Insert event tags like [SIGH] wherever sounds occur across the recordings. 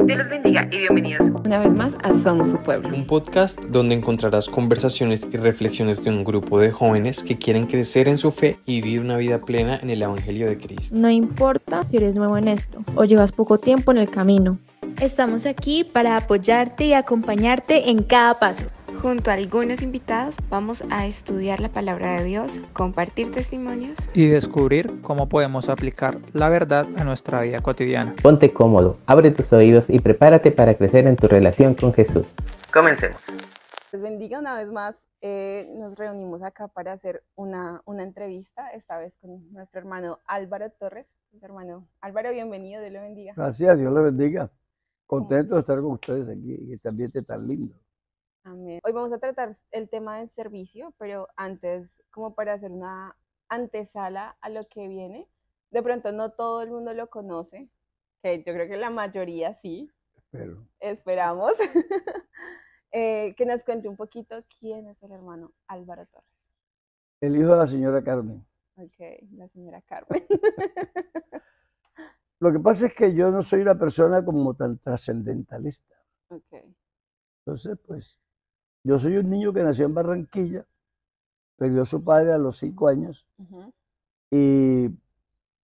Dios les bendiga y bienvenidos una vez más a Somos su Pueblo. Un podcast donde encontrarás conversaciones y reflexiones de un grupo de jóvenes que quieren crecer en su fe y vivir una vida plena en el Evangelio de Cristo. No importa si eres nuevo en esto o llevas poco tiempo en el camino. Estamos aquí para apoyarte y acompañarte en cada paso. Junto a algunos invitados vamos a estudiar la palabra de Dios, compartir testimonios y descubrir cómo podemos aplicar la verdad a nuestra vida cotidiana. Ponte cómodo, abre tus oídos y prepárate para crecer en tu relación con Jesús. Comencemos. Les bendiga una vez más. Eh, nos reunimos acá para hacer una, una, entrevista, esta vez con nuestro hermano Álvaro Torres. Hermano Álvaro, bienvenido, Dios le bendiga. Gracias, Dios le bendiga. Contento de estar con ustedes aquí y este ambiente tan lindo. Amén. Hoy vamos a tratar el tema del servicio, pero antes, como para hacer una antesala a lo que viene, de pronto no todo el mundo lo conoce, que yo creo que la mayoría sí. Espero. Esperamos. [LAUGHS] eh, que nos cuente un poquito quién es el hermano Álvaro Torres. El hijo de la señora Carmen. Ok, la señora Carmen. [LAUGHS] Lo que pasa es que yo no soy una persona como tan trascendentalista. Ok. Entonces, pues, yo soy un niño que nació en Barranquilla, perdió a su padre a los cinco años y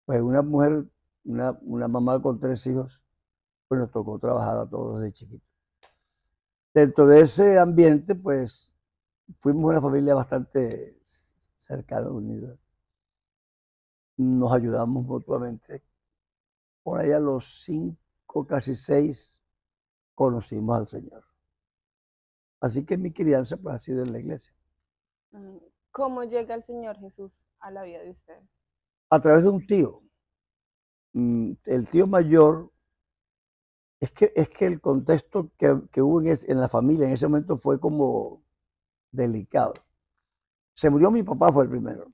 pues una mujer, una, una, mamá con tres hijos, pues nos tocó trabajar a todos desde chiquitos. Dentro de ese ambiente, pues fuimos una familia bastante cercana, unida. Nos ayudamos mutuamente. Por ahí a los cinco, casi seis, conocimos al Señor. Así que mi crianza pues, ha sido en la iglesia. ¿Cómo llega el Señor Jesús a la vida de ustedes? A través de un tío. Mm, el tío mayor, es que, es que el contexto que, que hubo en, en, la familia en ese momento fue como delicado. Se murió mi papá, fue el primero.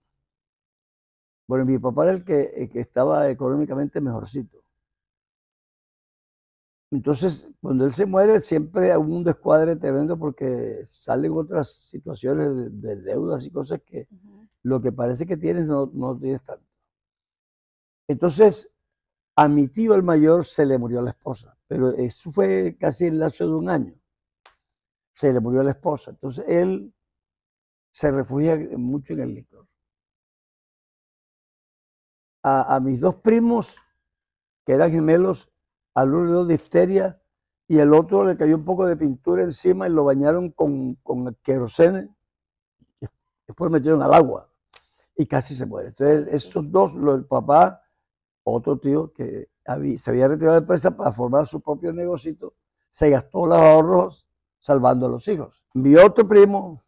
Bueno, mi papá era el que, el que estaba económicamente mejorcito. Entonces, cuando él se muere, siempre hay un descuadre tremendo porque salen otras situaciones de, de deudas y cosas que uh -huh. lo que parece que tienes no, no tienes tanto. Entonces, a mi tío el mayor se le murió la esposa, pero eso fue casi en el lapso de un año. Se le murió la esposa. Entonces, él se refugia mucho en el licor. A, a mis dos primos, que eran gemelos, al uno dio difteria y el otro le cayó un poco de pintura encima y lo bañaron con, con querosene. Después lo metieron al agua y casi se muere. Entonces, esos dos, el papá, otro tío que se había retirado de empresa para formar su propio negocio, se gastó los ahorros salvando a los hijos. Mi otro primo,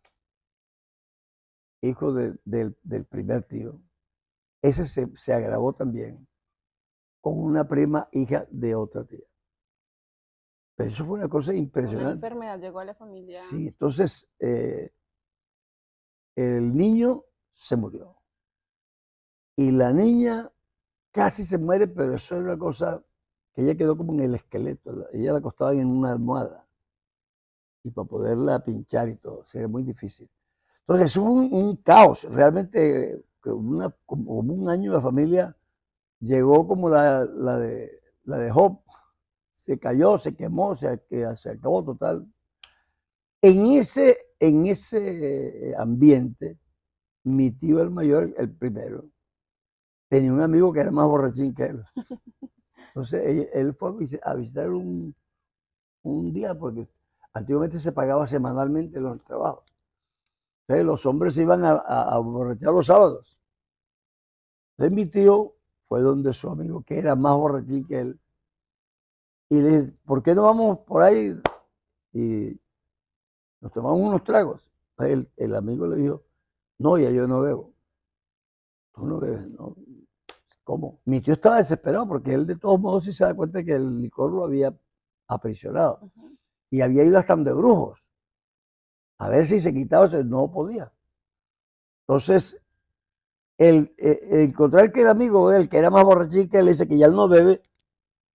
hijo de, de, del primer tío, ese se, se agravó también con una prima hija de otra tía. Pero eso fue una cosa impresionante. Una enfermedad llegó a la familia. Sí, entonces eh, el niño se murió. Y la niña casi se muere, pero eso era una cosa que ella quedó como en el esqueleto. Ella la acostaba en una almohada. Y para poderla pinchar y todo, sería muy difícil. Entonces hubo un, un caos. Realmente, una, como un año la familia llegó como la, la, de, la de Job, se cayó, se quemó, se, se acabó total. En ese, en ese ambiente, mi tío el mayor, el primero, tenía un amigo que era más borrachín que él. [LAUGHS] Entonces él, él fue a visitar un, un, día, porque antiguamente se pagaba semanalmente los trabajos. Entonces los hombres iban a, a, a borrachar los sábados. Entonces mi tío fue donde su amigo, que era más borrachín que él, y le dije, ¿por qué no vamos por ahí y nos tomamos unos tragos? El, el amigo le dijo, no, ya yo no bebo. Tú no bebes, ¿no? ¿Cómo? Mi tío estaba desesperado porque él de todos modos sí se da cuenta que el licor lo había aprisionado. Uh -huh. Y había ido hasta de brujos. A ver si se quitaba, no podía. Entonces, el, el, el, encontrar que el amigo de él, que era más borrachín que él, dice que ya él no bebe,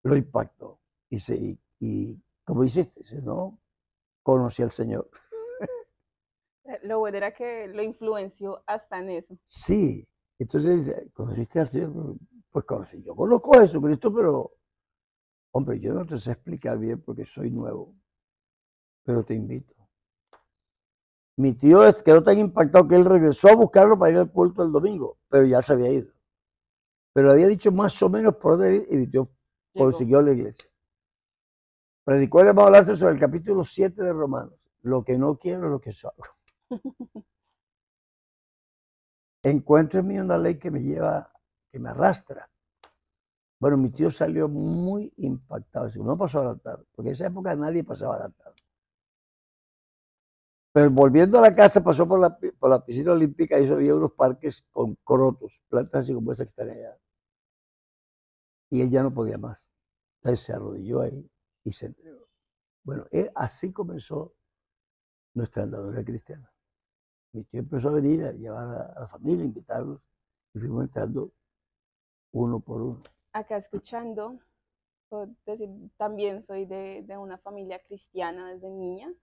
lo impactó. Y, se, y, y como hiciste, dice, no, conocí al Señor. Lo bueno era que lo influenció hasta en eso. Sí, entonces dice, ¿conociste al Señor? Pues conocí, yo conozco a Jesucristo, pero Hombre, yo no te sé explicar bien porque soy nuevo, pero te invito. Mi tío es- quedó tan impactado que él regresó a buscarlo para ir al culto el domingo, pero ya se había ido. Pero le había dicho más o menos por dónde y mi tío consiguió la iglesia. Predicó el Lázaro sobre el capítulo 7 de Romanos. Lo que no quiero es lo que soy. [LAUGHS] Encuentro en mí una ley que me lleva, que me arrastra. Bueno, mi tío salió muy impactado. No pasó al altar, porque en esa época nadie pasaba al altar. Pero volviendo a la casa, pasó por la, por la piscina olímpica y eso había unos parques con crotos, plantas así como esa que están allá. Y él ya no podía más. Entonces se arrodilló ahí y se entregó. Bueno, él- así comenzó nuestra andadura cristiana. Mi tío empezó a venir a llevar a, la familia, invitarlos, y fuimos entrando uno por uno. acá escuchando, decir, también soy de, de una familia cristiana desde niña.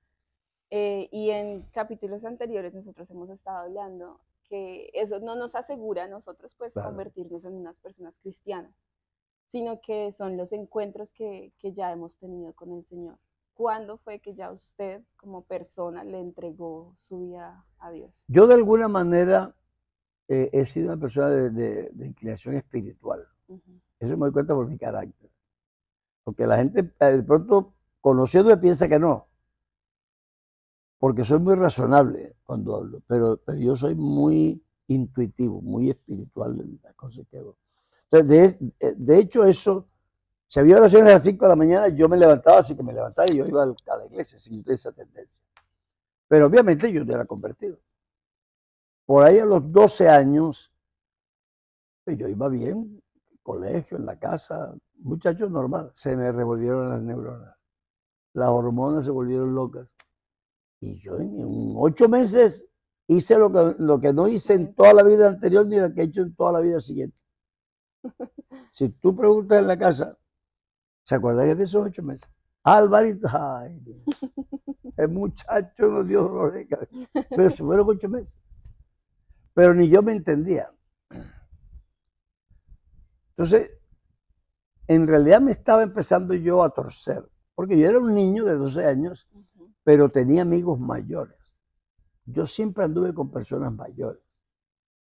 Eh, y en capítulos anteriores nosotros hemos estado hablando que eso no nos asegura a nosotros pues Claro. convertirnos en unas personas cristianas, sino que son los encuentros que, que ya hemos tenido con el Señor. ¿Cuándo fue que ya usted como persona le entregó su vida a Dios? Yo de alguna manera eh, he sido una persona de, de- de inclinación espiritual. Eso me doy cuenta por mi carácter. Porque la gente eh, de pronto conociéndome piensa que no. Porque soy muy razonable cuando hablo, pero, pero yo soy muy intuitivo, muy espiritual en las cosas que hago. Entonces, de, eh, hecho, eso, si había oraciones a las 5 de la mañana, yo me levantaba, así que me levantaba y yo iba a la iglesia, sin esa tendencia. Pero obviamente yo no era convertido. Por ahí a los 12 años, pues, yo iba bien, colegio, en la casa, muchacho normal, se me revolvieron las neuronas. Las hormonas se volvieron locas. Y yo en, ocho meses hice lo que, lo que no hice en toda la vida anterior ni lo que he hecho en toda la vida siguiente. [LAUGHS] Si tú preguntas en la casa, ¿se acuerdan de esos ocho meses? Alvarito, ay, Dios. [LAUGHS] el muchacho nos dio dolor de cabeza. Pero se fueron ocho meses. Pero ni yo me entendía. Entonces, en realidad me estaba empezando yo a torcer, porque yo era un niño de 12 años. Pero tenía amigos mayores. Yo siempre anduve con personas mayores.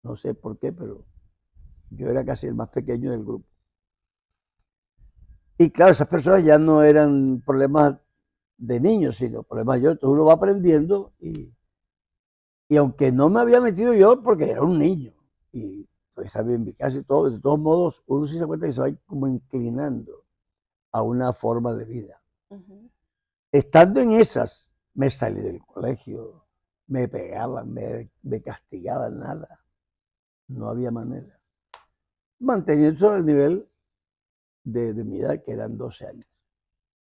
No sé por qué, pero yo era casi el más pequeño del grupo. Y claro, esas personas ya no eran problemas de niños, sino problemas mayores. Entonces uno va aprendiendo y, y aunque no me había metido yo porque era un niño y pues estaba en mi casa y todo, de todos modos uno sí se da cuenta que se va como inclinando a una forma de vida. Estando en esas, me salí del colegio, me pegaban, me, me castigaban, nada. No había manera. Manteniendo el nivel de, de mi edad, que eran 12 años.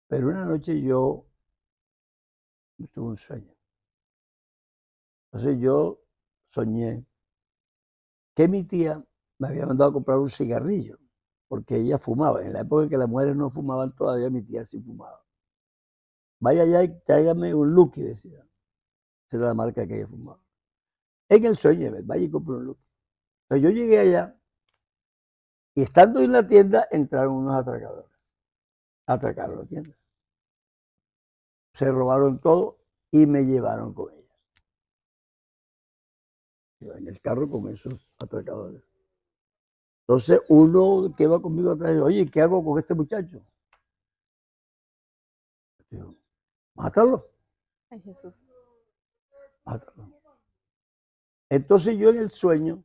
Pero una noche yo tuve un sueño. Entonces yo soñé que mi tía me había mandado a comprar un cigarrillo, porque ella fumaba. En la época en que las mujeres no fumaban todavía, mi tía sí fumaba. Vaya allá y tráigame un Lucky, decía. Esa era la marca que ella fumaba. En el sueño, vaya y compre un Lucky. Entonces yo llegué allá y estando en la tienda entraron unos atracadores. Atracaron la tienda. Se robaron todo y me llevaron con ellos. En el carro con esos atracadores. Entonces uno que iba conmigo atrás dijo, oye, ¿qué hago con este muchacho? Mátalo, Ay, Jesús. mátalo. Entonces yo en el sueño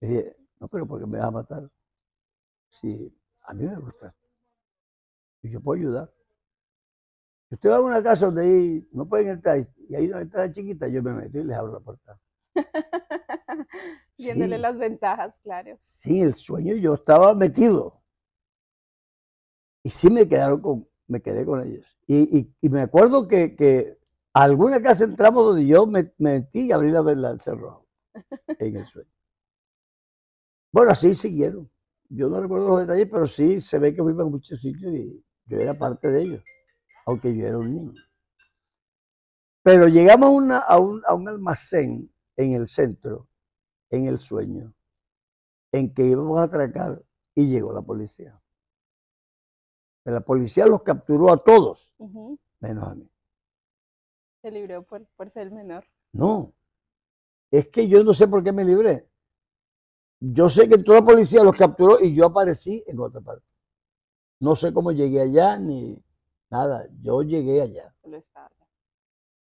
dije, no, pero ¿por qué me vas a matar? Si a mí me gusta. Y yo puedo ayudar. Si usted va a una casa donde ahí no pueden entrar y hay una ventana chiquita, yo me meto y les abro la puerta. [LAUGHS] Viéndole Sí. las ventajas, claro. Sí, el sueño yo estaba metido. Y sí me quedaron con, me quedé con ellos. Y, y- y me acuerdo que, que a alguna casa entramos donde yo me, me metí y abrí la vela del cerrojo [LAUGHS] en el sueño. Bueno, así siguieron. Yo no recuerdo los detalles, pero sí se ve que fuimos a muchos sitios y yo era parte de ellos, aunque yo era un niño. Pero llegamos una- a un, a un almacén en el centro, en el sueño, en que íbamos a atracar y llegó la policía. La policía los capturó a todos, menos a mí. Se libró por, por ser el menor. No, es que yo no sé por qué me libré. Yo sé que toda la policía los capturó y yo aparecí en otra parte. No sé cómo llegué allá ni nada. Yo llegué allá. Solo estaba allá.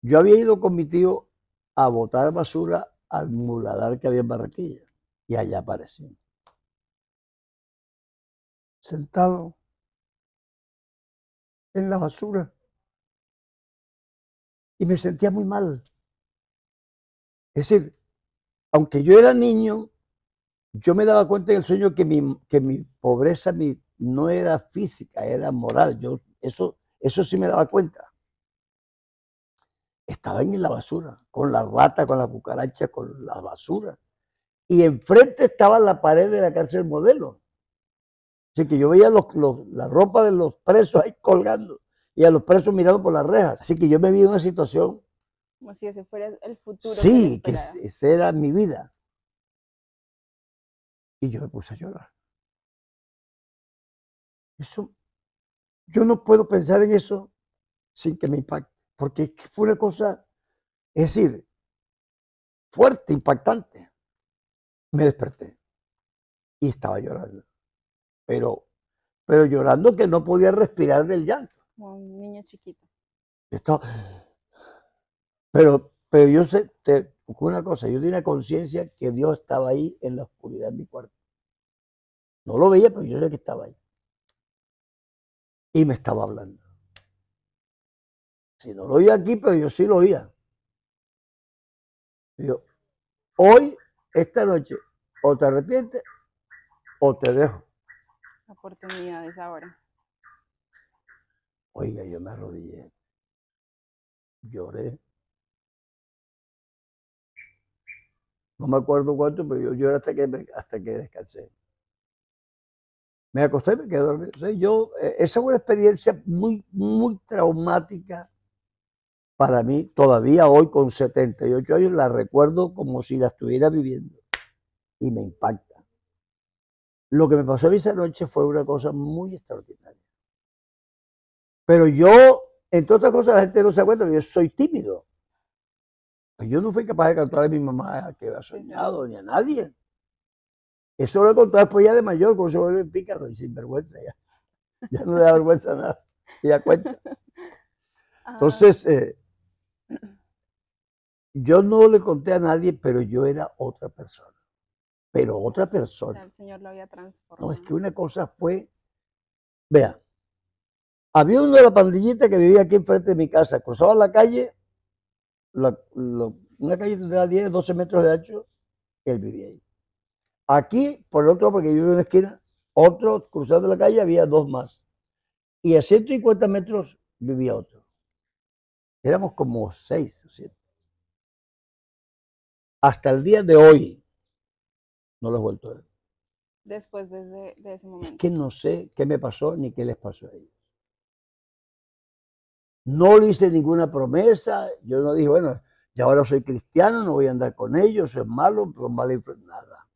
Yo había ido con mi tío a botar basura al muladar que había en Barranquilla y allá aparecí. Sentado en la basura y me sentía muy mal. Es decir, aunque yo era niño, yo me daba cuenta en el sueño que mi, que mi pobreza mi, no era física, era moral. Yo, eso, eso sí me daba cuenta. Estaba en la basura, con la rata, con la cucaracha, con la basura. Y enfrente estaba la pared de la cárcel modelo. Así que yo veía los- los- la ropa de los presos ahí colgando y a los presos mirando por las rejas. Así que yo me vi en una situación Como si ese fuera el futuro. que Sí, que es- esa era mi vida. Y yo me puse a llorar. Eso, yo no puedo pensar en eso sin que me impacte, porque que fue una cosa, es decir, fuerte, impactante. Me desperté y estaba llorando, pero, pero llorando que no podía respirar del llanto. Como un niño chiquito. Estaba- Pero, pero yo sé, te, una cosa, yo tenía conciencia que Dios estaba ahí en la oscuridad de mi cuarto. No lo veía, pero yo sé que estaba ahí. Y me estaba hablando. Si no lo oía aquí, pero yo sí lo oía. Y yo, hoy, esta noche, o te arrepientes o te dejo. Oportunidades ahora. Oiga, yo me arrodillé. Lloré. No me acuerdo cuánto, pero yo lloré hasta que, me- hasta que descansé. Me acosté y me quedé dormido. Yo, eh, esa fue una experiencia muy, muy traumática para mí. Todavía hoy, con 78 años, la recuerdo como si la estuviera viviendo. Y me impacta. Lo que me pasó esa noche fue una cosa muy extraordinaria. Pero yo, entre otras cosas, la gente no se da cuenta yo soy tímido. Pues yo no fui capaz de cantar a mi mamá que había soñado, ni a nadie. Eso lo he contado después ya de mayor, cuando se vuelve pícaro y sinvergüenza ya. [LAUGHS] Ya no le da vergüenza nada. Ya cuenta. [LAUGHS] Ah, Entonces, eh, yo no le conté a nadie, pero yo era otra persona. Pero otra persona. sea, el Señor lo había transformado. No, es que una cosa fue, vea, había uno de la pandillita que vivía aquí enfrente de mi casa, cruzaba la calle, la- una calle tendrá 10, 12 metros de ancho, él vivía ahí. Aquí, por el otro, porque yo vivo en una esquina, otro cruzando la calle había dos más. Y a 150 metros vivía otro. Éramos como seis o siete. Hasta el día de hoy no los he vuelto a ver. Después de ese, de ese Es momento. que no sé qué me pasó ni qué les pasó a ellos. No le hice ninguna promesa. Yo no dije, bueno, ya ahora soy cristiano, no voy a andar con ellos, es malo, son mala nada.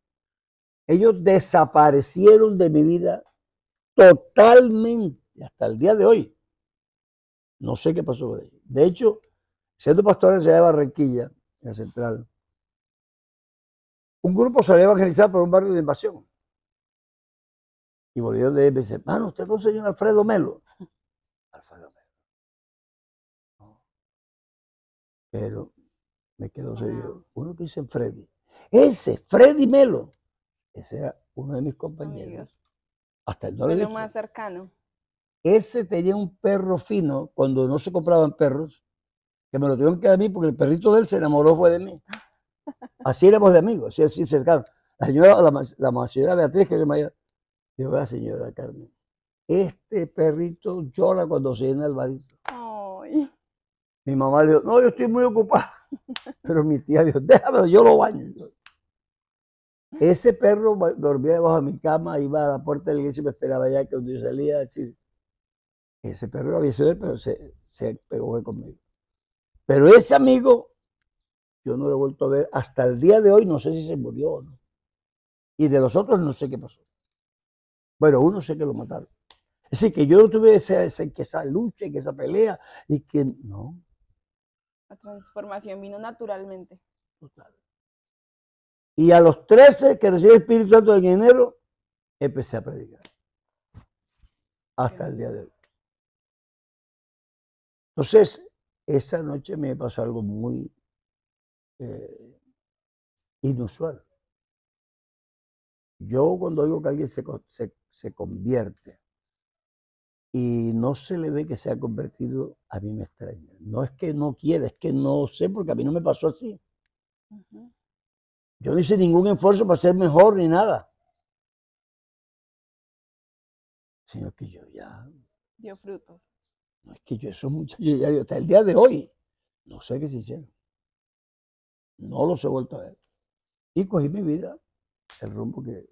Ellos desaparecieron de mi vida totalmente hasta el día de hoy. No sé qué pasó con ellos. De hecho, siendo pastor en la ciudad de Barranquilla, en la central, un grupo se había evangelizado por un barrio de invasión. Y volvió de él y me dice, mano, usted conoce a un Alfredo Melo. [LAUGHS] Alfredo Melo. No. Pero me quedó serio. Uno que dice Freddy. Ese, Freddy Melo. Ese era uno de mis compañeros. Hasta el no visto. más cercano. Ese tenía un perro fino cuando no se compraban perros, que me lo tuvieron que dar a mí porque el perrito de él se enamoró fue de mí. Así éramos de amigos, así, cercanos. La señora, la, la señora Beatriz, que llama ella, dijo, la señora Carmen, este perrito llora cuando se llena el barito. Ay, Mi mamá le dijo, no, yo estoy muy ocupada. [LAUGHS] Pero mi tía dijo, déjamelo, yo lo baño. Ese perro dormía debajo de mi cama, iba a la puerta de la iglesia y me esperaba allá que cuando yo salía a decir, ese perro había sido él, pero se, se pegó conmigo. Pero ese amigo, yo no lo he vuelto a ver hasta el día de hoy, no sé si se murió o no. Y de los otros no sé qué pasó. Bueno, uno sé que lo mataron. Es decir, que yo no tuve esa, esa, que esa lucha, que esa pelea, y que no, La transformación vino naturalmente. total. Y a los 13 que recibí el Espíritu Santo en enero, empecé a predicar. Hasta el día de hoy. Entonces, esa noche me pasó algo muy eh, inusual. Yo cuando oigo que alguien se, se- se convierte y no se le ve que se ha convertido, a mí me extraña. No es que no quiera, es que no sé, porque a mí no me pasó así. Yo no hice ningún esfuerzo para ser mejor ni nada. Sino que yo ya, Dio frutos. no es que yo esos muchachos, ya, yo hasta el día de hoy, no sé qué se hicieron. No los he vuelto a ver. Y cogí mi vida, el rumbo que,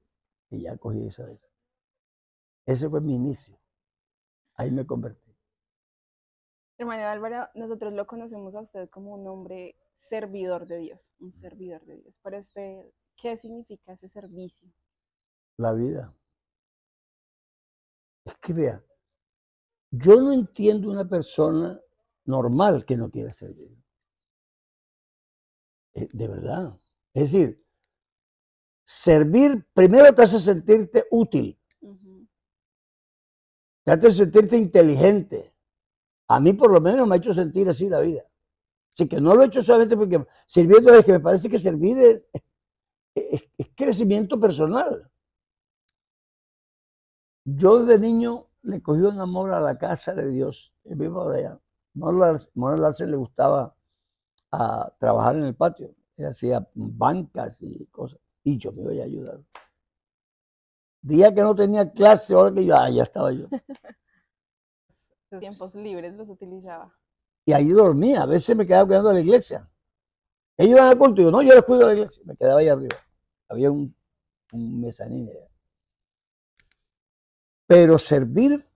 que ya cogí esa vez. Ese fue mi inicio. Ahí me convertí. Hermano Álvaro, nosotros lo conocemos a usted como un hombre servidor de Dios, un servidor de Dios. Para usted, ¿qué significa ese servicio? la vida. Es que vea, yo no entiendo una persona normal que no quiera servir. Eh, De verdad. Es decir, servir primero te hace sentirte útil, te hace sentirte inteligente. A mí por lo menos me ha hecho sentir así la vida. Así que no lo he hecho solamente porque sirviendo es que me parece que servir es, es- es crecimiento personal. Yo desde niño le cogí un amor a la casa de Dios. Vivo de allá. Larsen le gustaba a trabajar en el patio. Él hacía bancas y cosas. Y yo me iba a ayudar. Día que no tenía clase, ahora que yo, ah, ya estaba yo. [LAUGHS] Tiempos libres los utilizaba. Y ahí dormía. A veces me quedaba cuidando de la iglesia. Ellos iban al culto y yo, no, yo les cuido de la iglesia. Me quedaba ahí arriba. Había un, un mezanín allá. Pero servir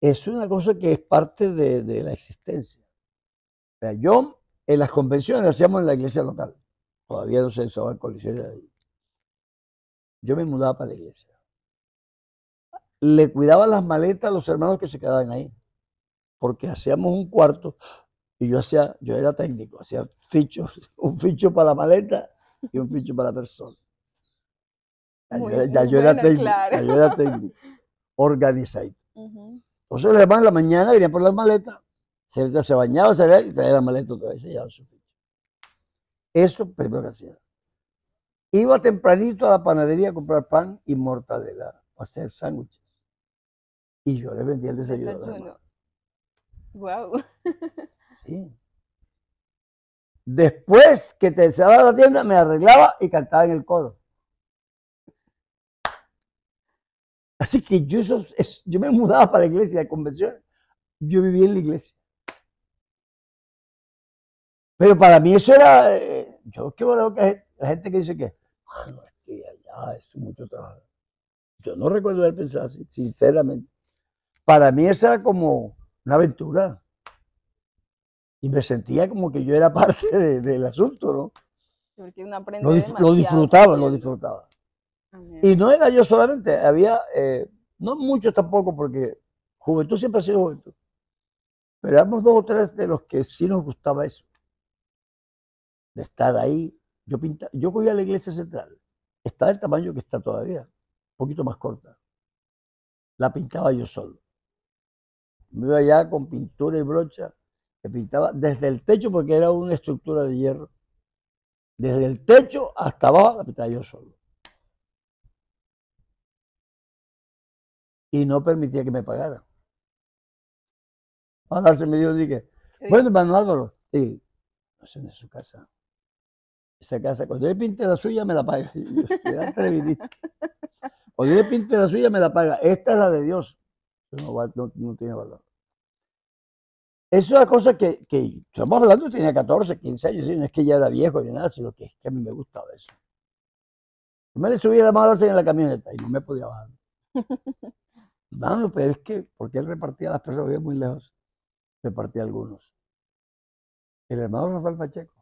es una cosa que es parte de, de la existencia. O sea, yo en las convenciones las hacíamos en la iglesia local. Todavía no se usaba el coliseo de ahí. Yo me mudaba para la iglesia. Le cuidaba las maletas a los hermanos que se quedaban ahí. Porque hacíamos un cuarto y yo hacía, yo era técnico, hacía fichos, [LAUGHS] un ficho para la maleta y un ficho para la persona. Ya, Muy yo, ya yo era bueno, técnico, claro. ya yo era técnico, organizado. Ujú. Entonces los hermanos en la mañana venían por las maletas, se, se bañaba, se y traía la maleta otra vez, llevaba su. Eso primero que hacía. Iba tempranito a la panadería a comprar pan y mortadela, a hacer sándwiches. Y yo le vendía el desayuno. los Desayuno. Wow. Sí. Después que te cerraba la tienda, me arreglaba y cantaba en el coro. Así que yo, yo me mudaba para la iglesia de convenciones. Yo vivía en la iglesia. Pero para mí eso era, eh, yo qué bueno que la gente que dice que, ah, no, es que allá es mucho trabajo. Yo no recuerdo haber pensado así, sinceramente. Para mí esa era como una aventura. Y me sentía como que yo era [LAUGHS] parte de- del asunto, ¿no? Porque uno aprende Lo, dif- lo disfrutaba, lo disfrutaba. Amén. Y no era yo solamente, había, eh, no muchos tampoco, porque juventud siempre ha sido juventud. Pero éramos dos o tres de los que sí nos gustaba eso. De estar ahí. Yo, pinta, yo cogía la iglesia central. Está del tamaño que está todavía, un poquito más corta. La pintaba yo solo. Me iba allá con pintura y brocha, que pintaba desde el techo, porque era una estructura de hierro. Desde el techo hasta abajo la pintaba yo solo. y no permitía que me pagara. Ahora se me dio, dije, ¿Qué bueno, hermano Álvaro, sí, no sé, en su casa. Esa casa, cuando yo pinte la suya, me la paga. [LAUGHS] Cuando yo pinte la suya, me la paga. Esta es la de Dios. Eso no, no- no tiene valor. Es una cosa que, que estamos hablando, tenía 14, 15 años, no es que ya era viejo ni nada, sino que es que a mí me gustaba eso. Yo me le subía la mano en la camioneta y no me podía bajar. [LAUGHS] No, no, pero es que, porque él repartía a las personas, muy lejos, repartía a algunos. El hermano Rafael Pacheco.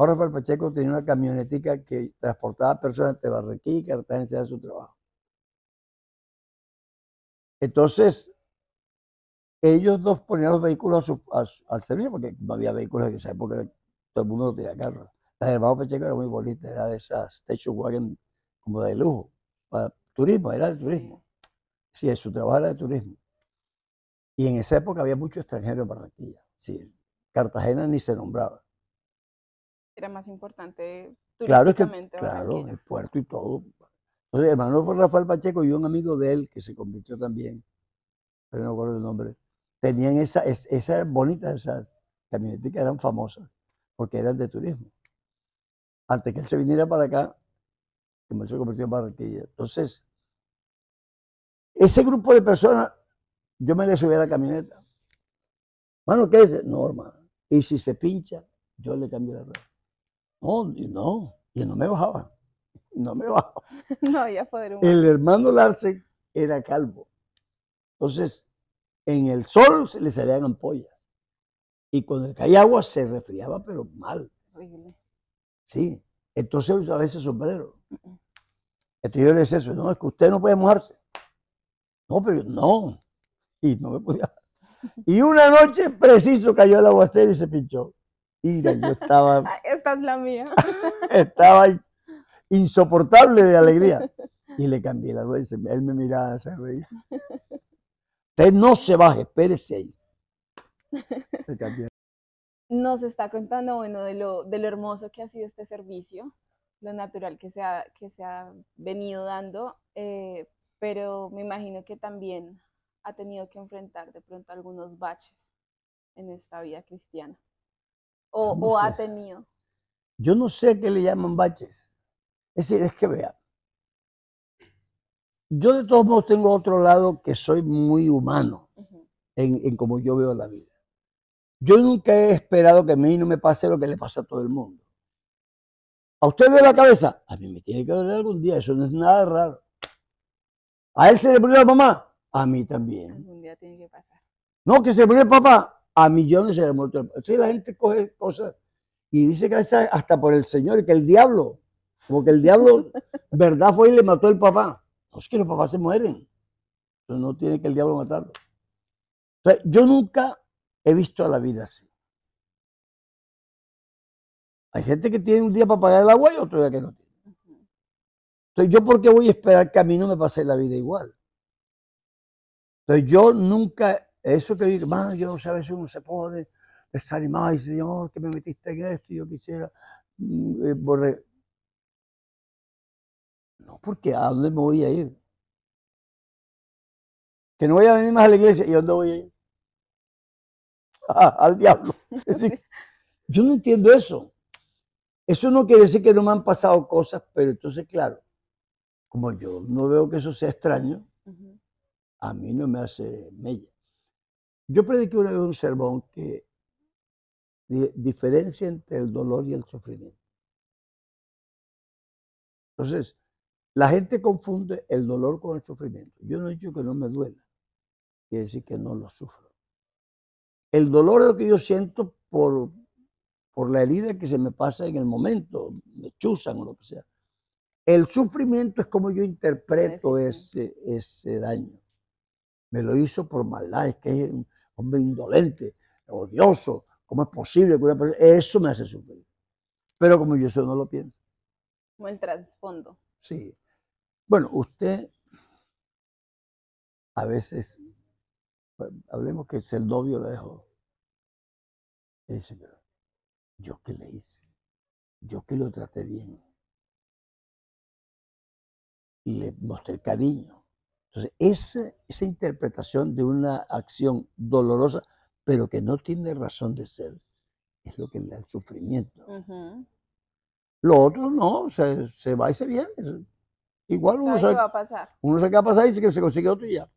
Ahora Rafael Pacheco tenía una camionetica que transportaba personas de Barranquilla y Cartagena a su trabajo. Entonces, ellos dos ponían los vehículos al servicio, porque no había vehículos en esa época, todo el mundo no tenía carro. La Pacheco era muy bonita, era de esas station wagon como de lujo, para turismo, era de turismo. Sí, su trabajo era de turismo. Y en esa época había muchos extranjeros en Barranquilla. Sí, Cartagena ni se nombraba. Era más importante Claro, es que, claro, el puerto y todo. Entonces, hermano fue Rafael Pacheco y un amigo de él que se convirtió también, pero no recuerdo el nombre, tenían esa, es- esas bonitas, esas camionetas que eran famosas, porque eran de turismo. Antes que él se viniera para acá, él se convirtió en Barranquilla. Entonces, ese grupo de personas, yo me le subí a la camioneta. Mano, ¿qué es? No, hermano. Y si se pincha, yo le cambio la rueda. No, no, y no me bajaba. [LAUGHS] No me bajaba. [LAUGHS] No había poder humano. El hermano Larsen era calvo. Entonces, en el sol se le salían ampollas. Y cuando le caía agua se resfriaba, pero mal. Horrible. Sí. Entonces usaba ese sombrero. Entonces yo le decía eso, no, es que usted no puede mojarse. No, pero yo, no. Y no me podía. [LAUGHS] Y una noche preciso cayó el aguacero y se pinchó. Mira, yo estaba, Ah, esta es la mía. [LAUGHS] estaba insoportable de alegría. [LAUGHS] Y le cambié la rueda se- él me miraba, se reía. Usted no se baje, espérese ahí. [LAUGHS] Le cambié. Nos está contando, bueno, de lo, de lo hermoso que ha sido este servicio, lo natural que se ha, que se ha venido dando, eh, pero me imagino que también ha tenido que enfrentar de pronto algunos baches en esta vida cristiana. O, ¿Cómo o ha se- tenido. Yo no sé qué le llaman baches. Es decir, es que vea. Yo de todos modos tengo otro lado que soy muy humano en, en cómo yo veo la vida. Yo nunca he esperado que a mí no me pase lo que le pasa a todo el mundo. ¿A usted ve la cabeza? A mí me tiene que doler algún día, eso no es nada raro. ¿A él se le murió la mamá? A mí también. Algún día tiene que pasar. No, que se murió el papá. A millones se le ha muerto el papá. Entonces la gente coge cosas y dice que hasta por el Señor, que el diablo, como que el diablo, [LAUGHS] verdad fue y le mató el papá. No es que los papás se mueren. Entonces no tiene que el diablo matarlo. Entonces, yo nunca he visto a la vida así. Hay gente que tiene un día para pagar el agua y otro día que no tiene. Entonces, ¿yo por qué voy a esperar que a mí no me pase la vida igual? Entonces, yo nunca, eso que digo, mano, yo no sé, a veces uno se pone desanimado y dice, Señor, que me metiste en esto y yo quisiera mm, eh, borre-". No, porque ¿a dónde me voy a ir? Que no voy a venir más a la iglesia. ¿Y a dónde voy a ir? Ah, [LAUGHS] al diablo. [LAUGHS] Es decir, yo no entiendo eso. Eso no quiere decir que no me han pasado cosas, pero entonces, claro, como yo no veo que eso sea extraño, a mí no me hace mella. Yo prediqué una vez un sermón que diferencia entre el dolor y el sufrimiento. Entonces, la gente confunde el dolor con el sufrimiento. Yo no he dicho que no me duela, quiere decir que no lo sufro. El dolor es lo que yo siento por, por la herida que se me pasa en el momento, me chuzan o lo que sea. El sufrimiento es como yo interpreto ese, ese daño. Me lo hizo por maldad, es que es un hombre indolente, odioso. ¿Cómo es posible que una persona... Eso me hace sufrir. Pero como yo eso no lo pienso. Como el trasfondo. Sí. Bueno, usted a veces, bueno, hablemos que el novio la dejó. Y dice, pero yo qué le hice, yo que lo traté bien. Y le mostré cariño. Entonces, esa, esa interpretación de una acción dolorosa, pero que no tiene razón de ser, es lo que le da el sufrimiento. Ujú. Lo otro no, se, se va y se viene. Igual uno Sabe sabe, qué va a pasar. uno sabe qué va a pasar y dice que se consigue otro y ya.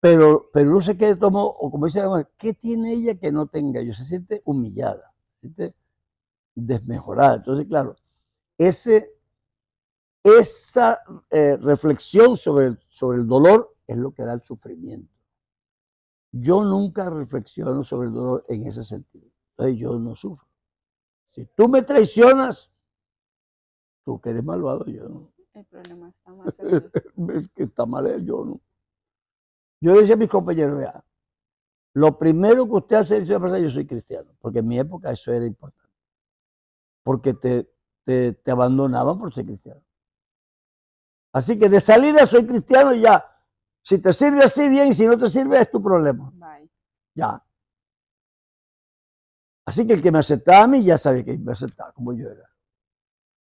Pero, pero uno se queda tomo, o como dice además, ¿qué tiene ella que no tenga yo? Se siente humillada, se siente desmejorada. Entonces, claro, ese, esa eh, reflexión sobre el, sobre el dolor es lo que da el sufrimiento. Yo nunca reflexiono sobre el dolor en ese sentido. Entonces yo no sufro. Si tú me traicionas, tú que eres malvado, yo no. El problema está en [LAUGHS] el- que está mal es yo, no. Yo decía a mis compañeros, vea, lo primero que usted hace es decir, yo soy cristiano, porque en mi época eso era importante. Porque te, te, te abandonaban por ser cristiano. Así que de salida soy cristiano y ya. Si te sirve así, bien, y si no te sirve, es tu problema. Bye. Ya. Así que el que me aceptaba a mí ya sabía que me aceptaba como yo era.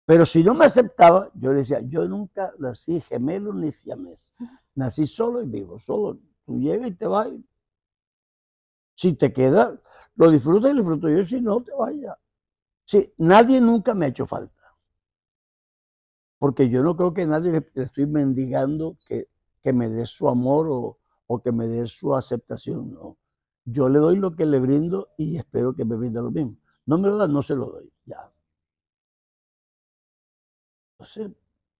Pero si no me aceptaba, yo le decía, yo nunca nací gemelo ni siamés. Nací solo y vivo, solo. Tú llegas y te vas. Si te queda, lo disfrutas y lo disfruto yo. Si no, te vayas. Sí, nadie nunca me ha hecho falta. Porque yo no creo que nadie le, le estoy mendigando que, que me dé su amor o, o que me dé su aceptación. No. Yo le doy lo que le brindo y espero que me brinda lo mismo. No me lo da, no se lo doy. Ya. Entonces,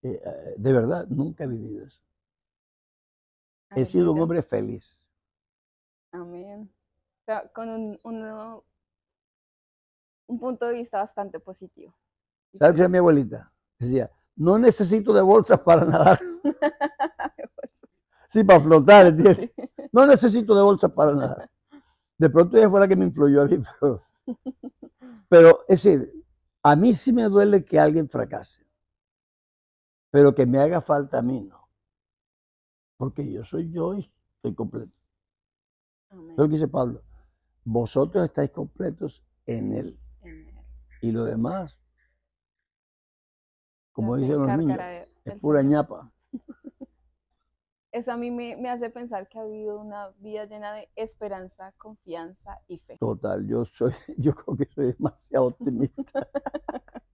eh, eh, de verdad, nunca he vivido eso. He sido un hombre feliz. Amén. O sea, con un, un punto de vista bastante positivo. ¿Sabes qué pues- mi abuelita? Decía, no necesito de bolsas para nadar. [LAUGHS] [LAUGHS] Sí, para flotar, ¿entiendes? No necesito de bolsas para nadar. De pronto ella fue la que me influyó a mí, [LAUGHS] pero, pero es decir, a mí sí me duele que alguien fracase, pero que me haga falta a mí no. Porque yo soy yo y estoy completo. Es lo que dice Pablo. Vosotros estáis completos en él. Y lo demás, como dicen los niños, de- es pura Señor. ñapa. Eso a mí me, me hace pensar que ha habido una vida llena de esperanza, confianza y fe. Total, yo soy, [LAUGHS] yo creo que soy demasiado optimista. [LAUGHS]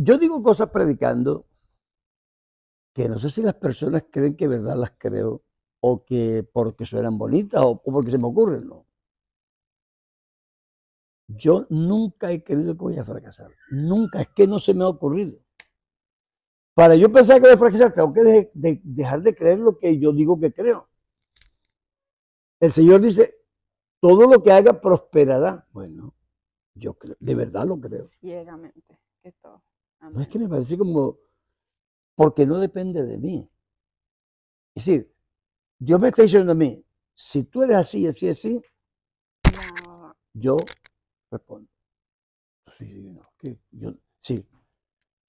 Yo digo cosas predicando que no sé si las personas creen que verdad las creo o que porque suenan bonitas o, o porque se me ocurren, no. Yo nunca he creído que voy a fracasar. Nunca, es que no se me ha ocurrido. Para yo pensar que voy a fracasar, tengo que de- de- dejar de creer lo que yo digo que creo. El Señor dice, todo lo que haga prosperará. Bueno, yo creo, de verdad lo creo. Ciegamente, que todo. No es que me parece como, porque no depende de mí. Es decir, Dios me está diciendo a mí, si tú eres así, así, así, No, yo respondo. Sí, sí, no, que yo, sí.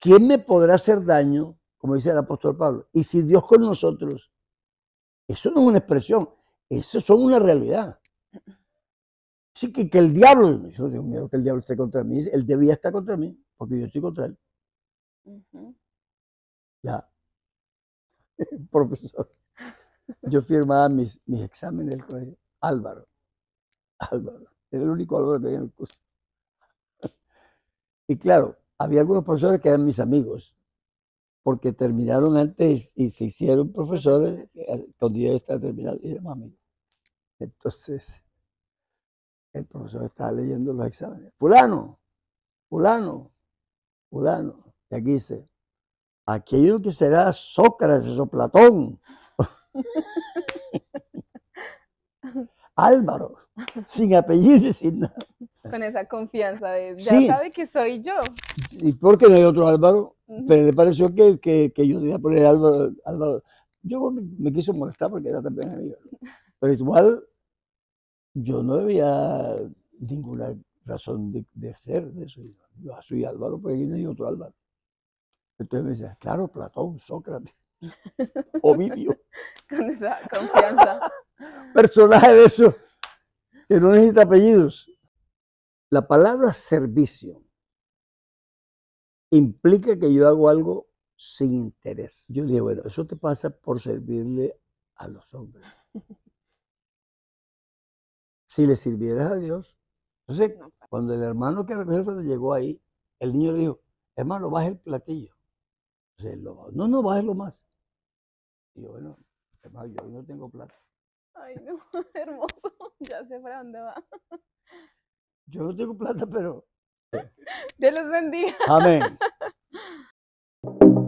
¿Quién me podrá hacer daño? Como dice el apóstol Pablo. Y si Dios con nosotros, eso no es una expresión, eso son una realidad. Sí, que, que el diablo, yo tengo miedo que el diablo esté contra mí, él debía estar contra mí, porque yo estoy contra él. Ya. [LAUGHS] Profesor. Yo firmaba mis, mis exámenes del colegio. Álvaro. Álvaro. Era el único Álvaro que había en el curso. [LAUGHS] Y claro, había algunos profesores que eran mis amigos, porque terminaron antes y se hicieron profesores [LAUGHS] eh, cuando yo estaba terminado y éramos amigos. Entonces, el profesor estaba leyendo los exámenes. Fulano, fulano, fulano. Y aquí dice, aquello que será Sócrates o Platón. [LAUGHS] Álvaro, sin apellido y sin nada. [LAUGHS] Con esa confianza de, ya Sí. sabe que soy yo. ¿Y por qué no hay otro Álvaro? Ujú. Pero le pareció que, que, que yo debía poner Álvaro, Álvaro. Yo me, me quiso molestar porque era también amigo. Pero igual, yo no había ninguna razón de, de ser de eso. Yo soy Álvaro, pero aquí no hay otro Álvaro. Entonces me decía, claro, Platón, Sócrates, [LAUGHS] Ovidio. Con esa confianza. [LAUGHS] personaje de eso que no necesita apellidos. La palabra servicio implica que yo hago algo sin interés. Yo le digo, bueno, eso te pasa por servirle a los hombres. Si le sirvieras a Dios, entonces No, cuando el hermano que llegó ahí, el niño le dijo, hermano, baje el platillo. Entonces, no, no, bájelo más. Y yo, bueno, hermano, yo no tengo plata. Ay, no, [LAUGHS] hermoso. Ya sé para dónde va. Yo no tengo plata, pero Dios los bendiga. amén. [LAUGHS]